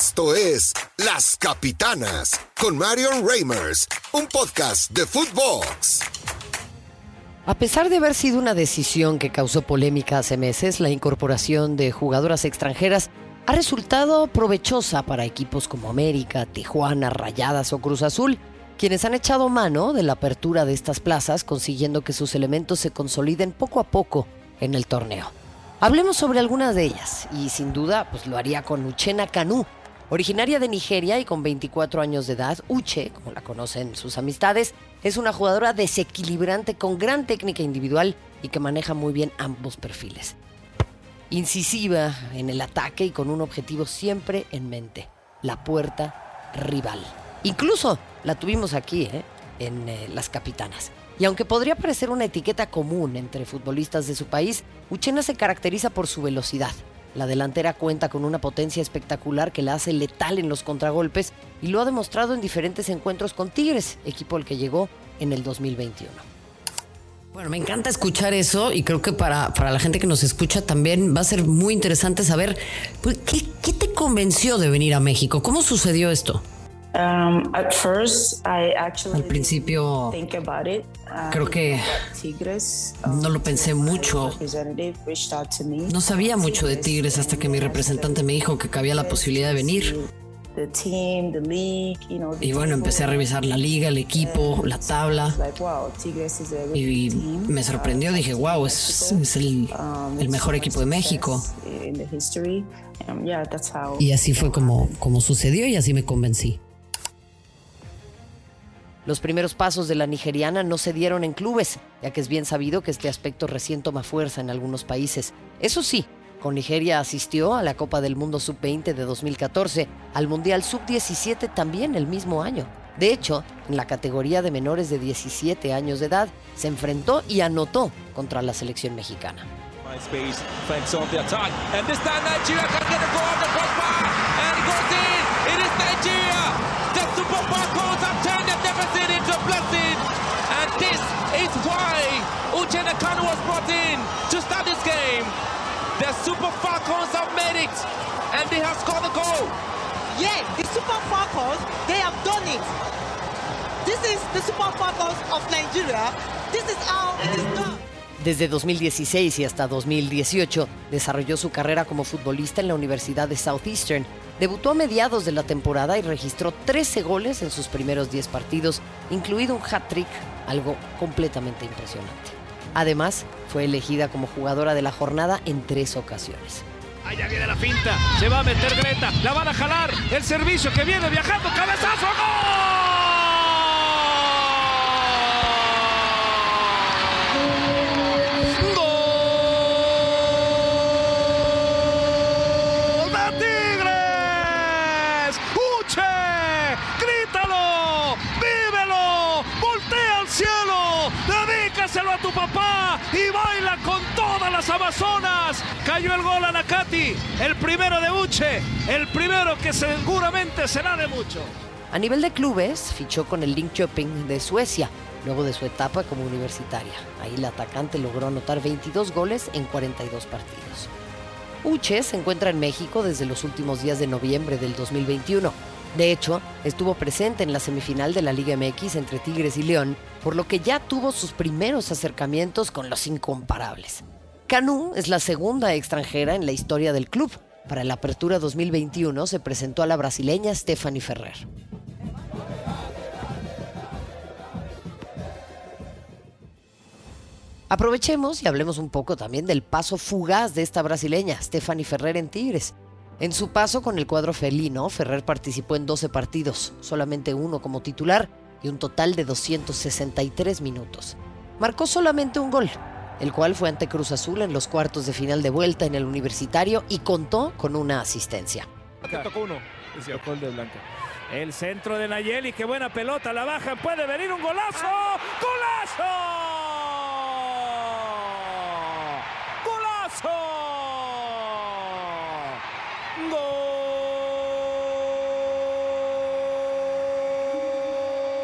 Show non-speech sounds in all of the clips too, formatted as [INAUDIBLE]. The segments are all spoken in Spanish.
Esto es Las Capitanas con Marion Reimers, un podcast de Footbox. A pesar de haber sido una decisión que causó polémica hace meses, la incorporación de jugadoras extranjeras ha resultado provechosa para equipos como América, Tijuana, Rayadas o Cruz Azul, quienes han echado mano de la apertura de estas plazas, consiguiendo que sus elementos se consoliden poco a poco en el torneo. Hablemos sobre algunas de ellas, y sin duda pues lo haría con Uchena Kanú, Originaria de Nigeria y con 24 años de edad, Uche, como la conocen sus amistades, es una jugadora desequilibrante con gran técnica individual y que maneja muy bien ambos perfiles. Incisiva en el ataque y con un objetivo siempre en mente, la puerta rival. Incluso la tuvimos aquí, ¿eh? en eh, Las Capitanas. Y aunque podría parecer una etiqueta común entre futbolistas de su país, Uchena se caracteriza por su velocidad, la delantera cuenta con una potencia espectacular que la hace letal en los contragolpes y lo ha demostrado en diferentes encuentros con Tigres, equipo al que llegó en el 2021. Bueno, me encanta escuchar eso y creo que para, para la gente que nos escucha también va a ser muy interesante saber pues, ¿qué, ¿qué te convenció de venir a México? ¿Cómo sucedió esto? Um, at first, I Al principio think about it. Um, creo que no lo pensé mucho. No sabía mucho de Tigres hasta que mi representante me dijo que cabía la posibilidad de venir. The team, the league, you know, the Y bueno, empecé a revisar la liga, el equipo, la tabla. Y me sorprendió, dije, wow, es, es el, Um, el mejor equipo de México. Um. Y así fue como, como sucedió y así me convencí. Los primeros pasos de la nigeriana no se dieron en clubes, ya que es bien sabido que este aspecto recién toma fuerza en algunos países. Eso sí, con Nigeria asistió a la Copa del Mundo Sub-20 de 2014, al Mundial Sub-17 también el mismo año. De hecho, en la categoría de menores de 17 años de edad, se enfrentó y anotó contra la selección mexicana. Was brought in to start this game. The Super Falcons have made it, and they have scored the goal. Yes, the Super Falcons, they have done it. This is the Super Falcons of Nigeria. This is how it is done. Desde 2016 y hasta 2018 desarrolló su carrera como futbolista en la Universidad de Southeastern. Debutó a mediados de la temporada y registró 13 goles en sus primeros 10 partidos, incluido un hat-trick, algo completamente impresionante. Además, fue elegida como jugadora de la jornada en tres ocasiones. Allá viene la finta, se va a meter Greta, la van a jalar, el servicio que viene viajando, cabezazo, ¡gol! Amazonas! Cayó el gol a Nakati, el primero de Uche, el primero que seguramente será de mucho. A nivel de clubes, fichó con el Linköping de Suecia, luego de su etapa como universitaria. Ahí la atacante logró anotar 22 goles en 42 partidos. Uche se encuentra en México desde los últimos días de noviembre del 2021. De hecho, estuvo presente en la semifinal de la Liga MX entre Tigres y León, por lo que ya tuvo sus primeros acercamientos con los incomparables. Canú es la segunda extranjera en la historia del club. Para la apertura 2021 se presentó a la brasileña Stephanie Ferrer. Aprovechemos y hablemos un poco también del paso fugaz de esta brasileña, Stephanie Ferrer en Tigres. En su paso con el cuadro felino, Ferrer participó en 12 partidos, solamente uno como titular y un total de 263 minutos. Marcó solamente un gol, el cual fue ante Cruz Azul en los cuartos de final de vuelta en el universitario y contó con una asistencia. Tocó uno. Tocó el de Blanca. El centro de Nayeli, qué buena pelota, la baja, puede venir un. ¡Golazo! ¡Golazo!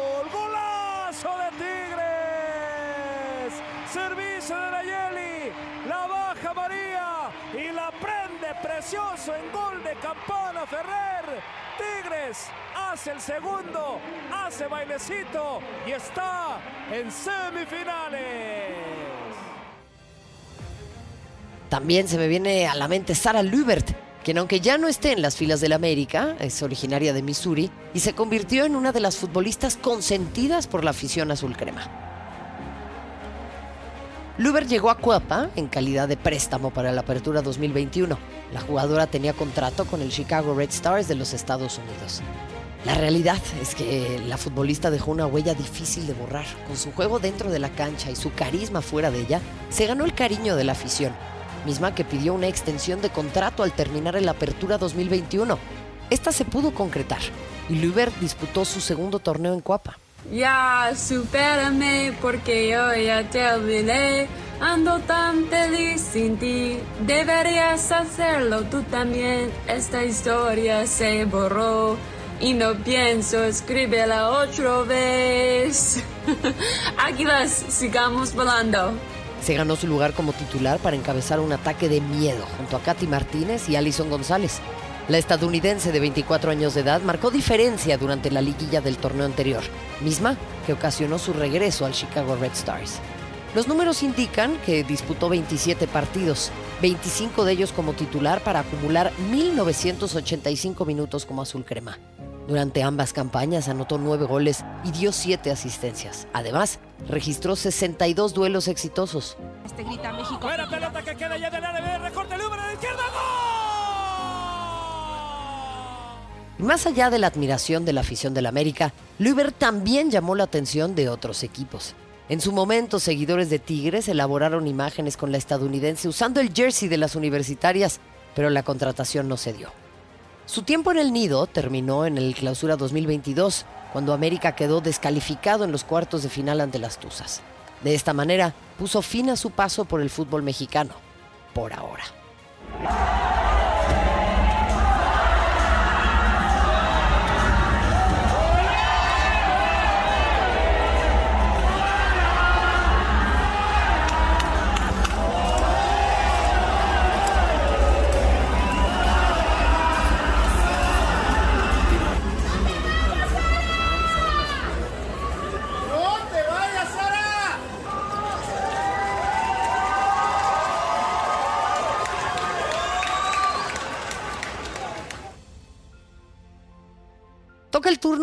¡Gol! ¡Golazo de Tigres! Servicio de Nayeli, la baja María y la prende precioso en gol de Campana Ferrer. Tigres hace el segundo, hace bailecito y está en semifinales. También se me viene a la mente Sara Lubert, quien aunque ya no esté en las filas del América, es originaria de Missouri y se convirtió en una de las futbolistas consentidas por la afición azul crema. Luber llegó a Cuapa en calidad de préstamo para la apertura 2021. La jugadora tenía contrato con el Chicago Red Stars de los Estados Unidos. La realidad es que la futbolista dejó una huella difícil de borrar. Con su juego dentro de la cancha y su carisma fuera de ella, se ganó el cariño de la afición, misma que pidió una extensión de contrato al terminar en la apertura 2021. Esta se pudo concretar y Luber disputó su segundo torneo en Cuapa. Ya supérame porque yo ya te olvidé. Ando tan feliz sin ti. Deberías hacerlo tú también. Esta historia se borró y no pienso escribirla otra vez. [LAUGHS] Águilas, sigamos volando. Se ganó su lugar como titular para encabezar un ataque de miedo junto a Katy Martínez y Alison González. La estadounidense de 24 años de edad marcó diferencia durante la liguilla del torneo anterior, misma que ocasionó su regreso al Chicago Red Stars. Los números indican que disputó 27 partidos, 25 de ellos como titular para acumular 1.985 minutos como azul crema. Durante ambas campañas anotó 9 goles y dio 7 asistencias. Además, registró 62 duelos exitosos. Este grita México. Pelota que queda ya del área, recorte el número de izquierda, ¡gol! Más allá de la admiración de la afición del América, Luber también llamó la atención de otros equipos. En su momento, seguidores de Tigres elaboraron imágenes con la estadounidense usando el jersey de las universitarias, pero la contratación no se dio. Su tiempo en el nido terminó en el Clausura 2022, cuando América quedó descalificado en los cuartos de final ante las Tuzas. De esta manera, puso fin a su paso por el fútbol mexicano, por ahora.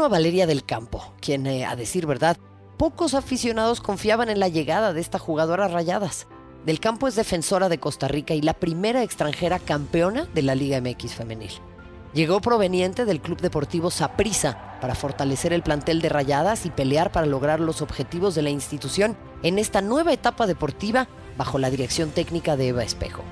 A Valeria del Campo, quien, eh, a decir verdad, pocos aficionados confiaban en la llegada de esta jugadora rayadas. Del Campo es defensora de Costa Rica y la primera extranjera campeona de la Liga MX femenil. Llegó proveniente del Club Deportivo Saprissa para fortalecer el plantel de Rayadas y pelear para lograr los objetivos de la institución en esta nueva etapa deportiva bajo la dirección técnica de Eva Espejo.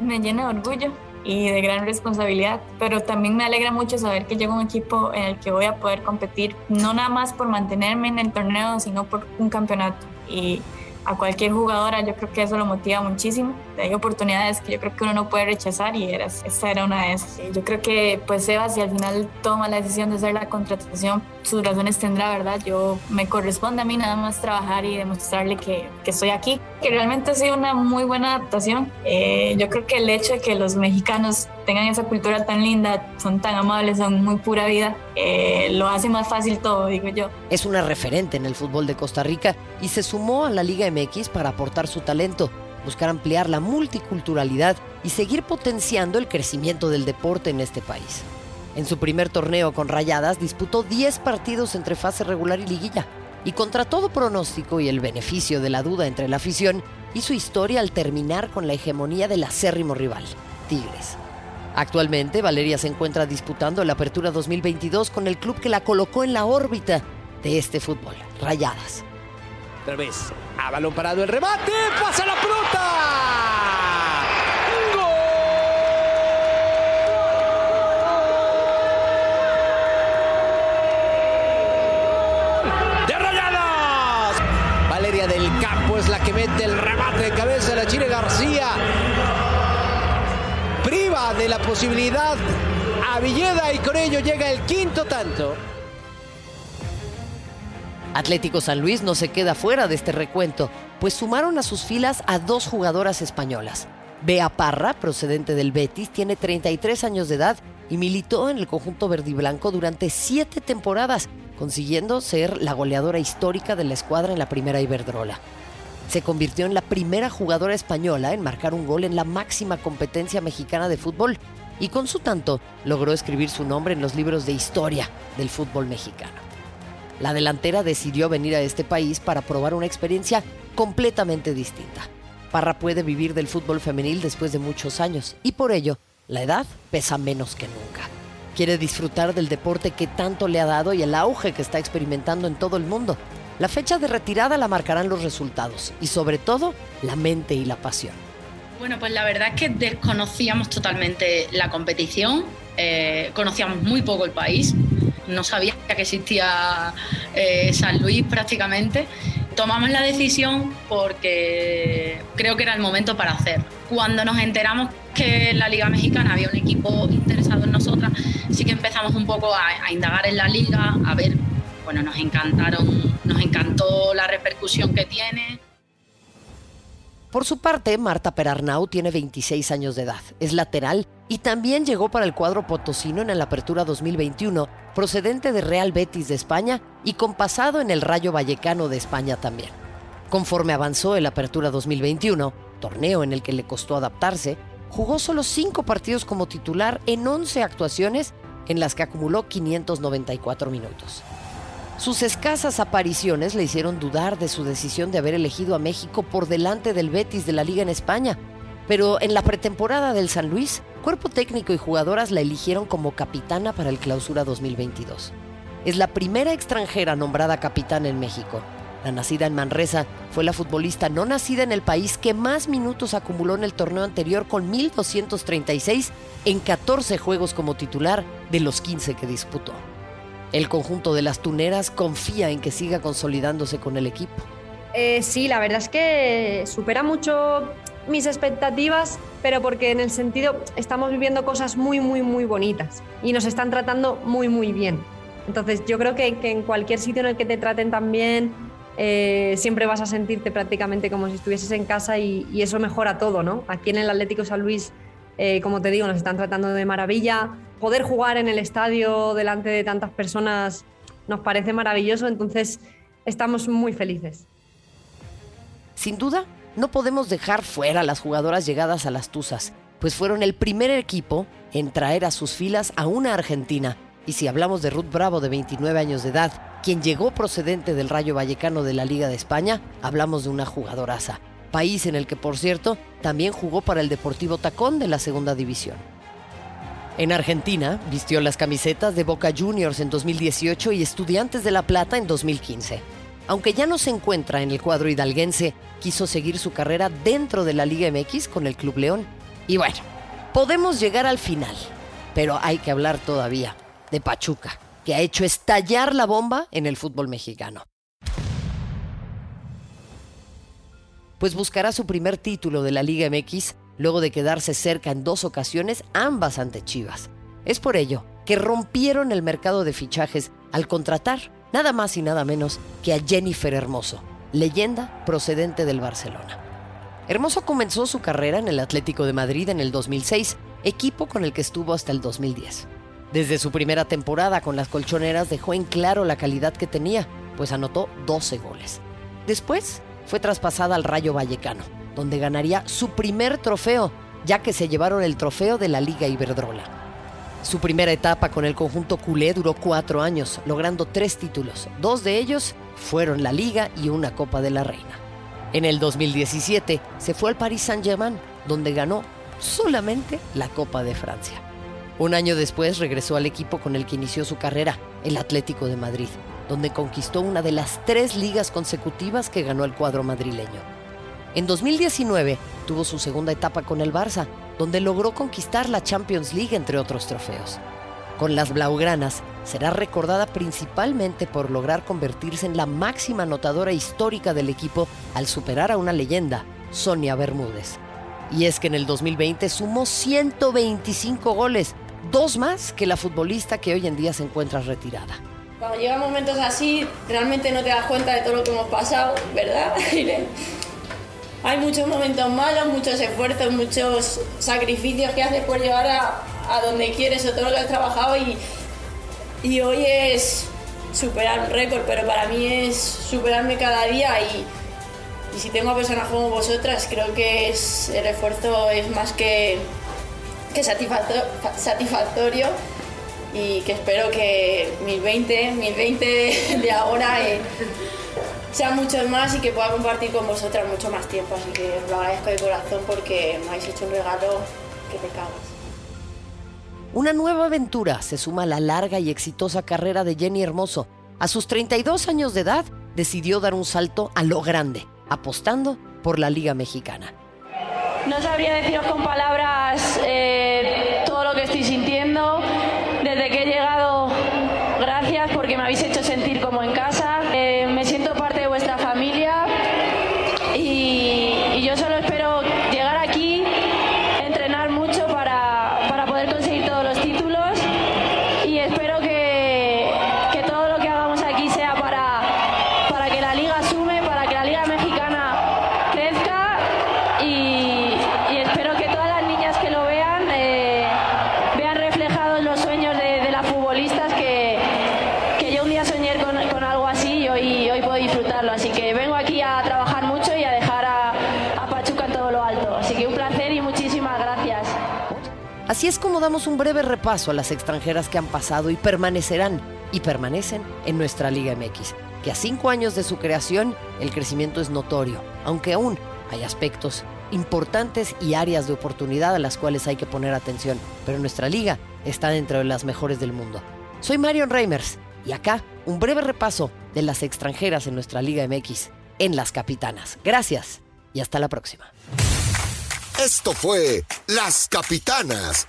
Me llena de orgullo y de gran responsabilidad, pero también me alegra mucho saber que llego a un equipo en el que voy a poder competir, no nada más por mantenerme en el torneo, sino por un campeonato. Y a cualquier jugadora yo creo que eso lo motiva muchísimo. Hay oportunidades que yo creo que uno no puede rechazar y era, esta era una de esas. Yo creo que pues Sebas si al final toma la decisión de hacer la contratación, sus razones tendrá, ¿verdad? Yo me corresponde a mí nada más trabajar y demostrarle que, que estoy aquí, que realmente ha sido una muy buena adaptación. Eh, yo creo que el hecho de que los mexicanos tengan esa cultura tan linda, son tan amables, son muy pura vida, eh, lo hace más fácil todo, digo yo. Es una referente en el fútbol de Costa Rica y se sumó a la Liga MX para aportar su talento, buscar ampliar la multiculturalidad y seguir potenciando el crecimiento del deporte en este país. En su primer torneo con Rayadas disputó 10 partidos entre fase regular y liguilla, y contra todo pronóstico y el beneficio de la duda entre la afición, hizo historia al terminar con la hegemonía del acérrimo rival, Tigres. Actualmente, Valeria se encuentra disputando la Apertura 2022 con el club que la colocó en la órbita de este fútbol, Rayadas. Otra vez, a balón parado el remate, pasa la pelota. Del Campo es la que mete el remate de cabeza de la Chile García. De la posibilidad a Villeda y con ello llega el quinto tanto. Atlético San Luis no se queda fuera de este recuento, pues sumaron a sus filas a dos jugadoras españolas. Bea Parra, procedente del Betis, tiene 33 años de edad y militó en el conjunto verdiblanco durante siete temporadas, consiguiendo ser la goleadora histórica de la escuadra en la primera Iberdrola. Se convirtió en la primera jugadora española en marcar un gol en la máxima competencia mexicana de fútbol y con su tanto logró escribir su nombre en los libros de historia del fútbol mexicano. La delantera decidió venir a este país para probar una experiencia completamente distinta. Parra puede vivir del fútbol femenil después de muchos años y por ello la edad pesa menos que nunca. Quiere disfrutar del deporte que tanto le ha dado y el auge que está experimentando en todo el mundo. La fecha de retirada la marcarán los resultados y sobre todo la mente y la pasión. Bueno, pues la verdad es que desconocíamos totalmente la competición, eh, conocíamos muy poco el país, no sabía que existía eh, San Luis prácticamente. Tomamos la decisión porque creo que era el momento para hacer. Cuando nos enteramos que en la Liga Mexicana había un equipo interesado en nosotras, sí que empezamos un poco a, a indagar en la liga, a ver, bueno, nos encantaron, nos encantó la repercusión que tiene. Por su parte, Marta Perarnau tiene 26 años de edad, es lateral y también llegó para el cuadro potosino en la Apertura 2021, procedente de Real Betis de España y con pasado en el Rayo Vallecano de España también. Conforme avanzó el Apertura 2021, torneo en el que le costó adaptarse, jugó solo 5 partidos como titular en 11 actuaciones en las que acumuló 594 minutos. Sus escasas apariciones le hicieron dudar de su decisión de haber elegido a México por delante del Betis de la Liga en España. Pero en la pretemporada del San Luis, cuerpo técnico y jugadoras la eligieron como capitana para el Clausura 2022. Es la primera extranjera nombrada capitana en México. La nacida en Manresa fue la futbolista no nacida en el país que más minutos acumuló en el torneo anterior con 1.236 en 14 juegos como titular de los 15 que disputó. El conjunto de las tuneras confía en que siga consolidándose con el equipo. Eh, sí, la verdad es que supera mucho mis expectativas, pero porque en el sentido estamos viviendo cosas muy, muy, muy bonitas y nos están tratando muy, muy bien. Entonces yo creo que, que en cualquier sitio en el que te traten tan bien, eh, siempre vas a sentirte prácticamente como si estuvieses en casa y, eso mejora todo, ¿no? Aquí en el Atlético San Luis, eh, como te digo, nos están tratando de maravilla. Poder jugar en el estadio delante de tantas personas nos parece maravilloso, entonces estamos muy felices. Sin duda, no podemos dejar fuera a las jugadoras llegadas a las Tuzas, pues fueron el primer equipo en traer a sus filas a una argentina. Y si hablamos de Ruth Bravo, de 29 años de edad, quien llegó procedente del Rayo Vallecano de la Liga de España, hablamos de una jugadoraza. País en el que, por cierto, también jugó para el Deportivo Tacón de la Segunda División. En Argentina, vistió las camisetas de Boca Juniors en 2018 y Estudiantes de La Plata en 2015. Aunque ya no se encuentra en el cuadro hidalguense, quiso seguir su carrera dentro de la Liga MX con el Club León. Y bueno, podemos llegar al final, pero hay que hablar todavía de Pachuca, que ha hecho estallar la bomba en el fútbol mexicano. Pues buscará su primer título de la Liga MX luego de quedarse cerca en dos ocasiones, ambas ante Chivas. Es por ello que rompieron el mercado de fichajes al contratar nada más y nada menos que a Jennifer Hermoso, leyenda procedente del Barcelona. Hermoso comenzó su carrera en el Atlético de Madrid en el 2006, equipo con el que estuvo hasta el 2010. Desde su primera temporada con las colchoneras dejó en claro la calidad que tenía, pues anotó 12 goles. Después fue traspasada al Rayo Vallecano, donde ganaría su primer trofeo, ya que se llevaron el trofeo de la Liga Iberdrola. Su primera etapa con el conjunto culé duró cuatro años, logrando tres títulos. Dos de ellos fueron la Liga y una Copa de la Reina. En el 2017 se fue al Paris Saint-Germain, donde ganó solamente la Copa de Francia. Un año después regresó al equipo con el que inició su carrera, el Atlético de Madrid, donde conquistó una de las tres ligas consecutivas que ganó el cuadro madrileño. En 2019 tuvo su segunda etapa con el Barça, donde logró conquistar la Champions League entre otros trofeos. Con las Blaugranas será recordada principalmente por lograr convertirse en la máxima anotadora histórica del equipo al superar a una leyenda, Sonia Bermúdez. Y es que en el 2020 sumó 125 goles, dos más que la futbolista que hoy en día se encuentra retirada. Cuando llegan momentos así, realmente no te das cuenta de todo lo que hemos pasado, ¿verdad? [LAUGHS] hay muchos momentos malos, muchos esfuerzos, muchos sacrificios que haces por llegar a, a donde quieres o todo lo que has trabajado y, y hoy es superar un récord, pero para mí es superarme cada día y, y si tengo a personas como vosotras, creo que es, el esfuerzo es más que, que satisfacto- satisfactorio y que espero que 1020, 1020 de, de ahora eh, sean muchos más y que pueda compartir con vosotras mucho más tiempo. Así que os lo agradezco de corazón porque me habéis hecho un regalo que te cagas. Una nueva aventura se suma a la larga y exitosa carrera de Jenny Hermoso. A sus 32 años de edad, decidió dar un salto a lo grande, apostando por la Liga Mexicana. No sabría deciros con palabras eh, conseguir todos los títulos es como damos un breve repaso a las extranjeras que han pasado y permanecerán y permanecen en nuestra Liga MX, que a cinco años de su creación el crecimiento es notorio, aunque aún hay aspectos importantes y áreas de oportunidad a las cuales hay que poner atención, pero nuestra liga está dentro de las mejores del mundo. Soy Marion Reimers y acá un breve repaso de las extranjeras en nuestra Liga MX, en las capitanas. Gracias y hasta la próxima. Esto fue Las Capitanas,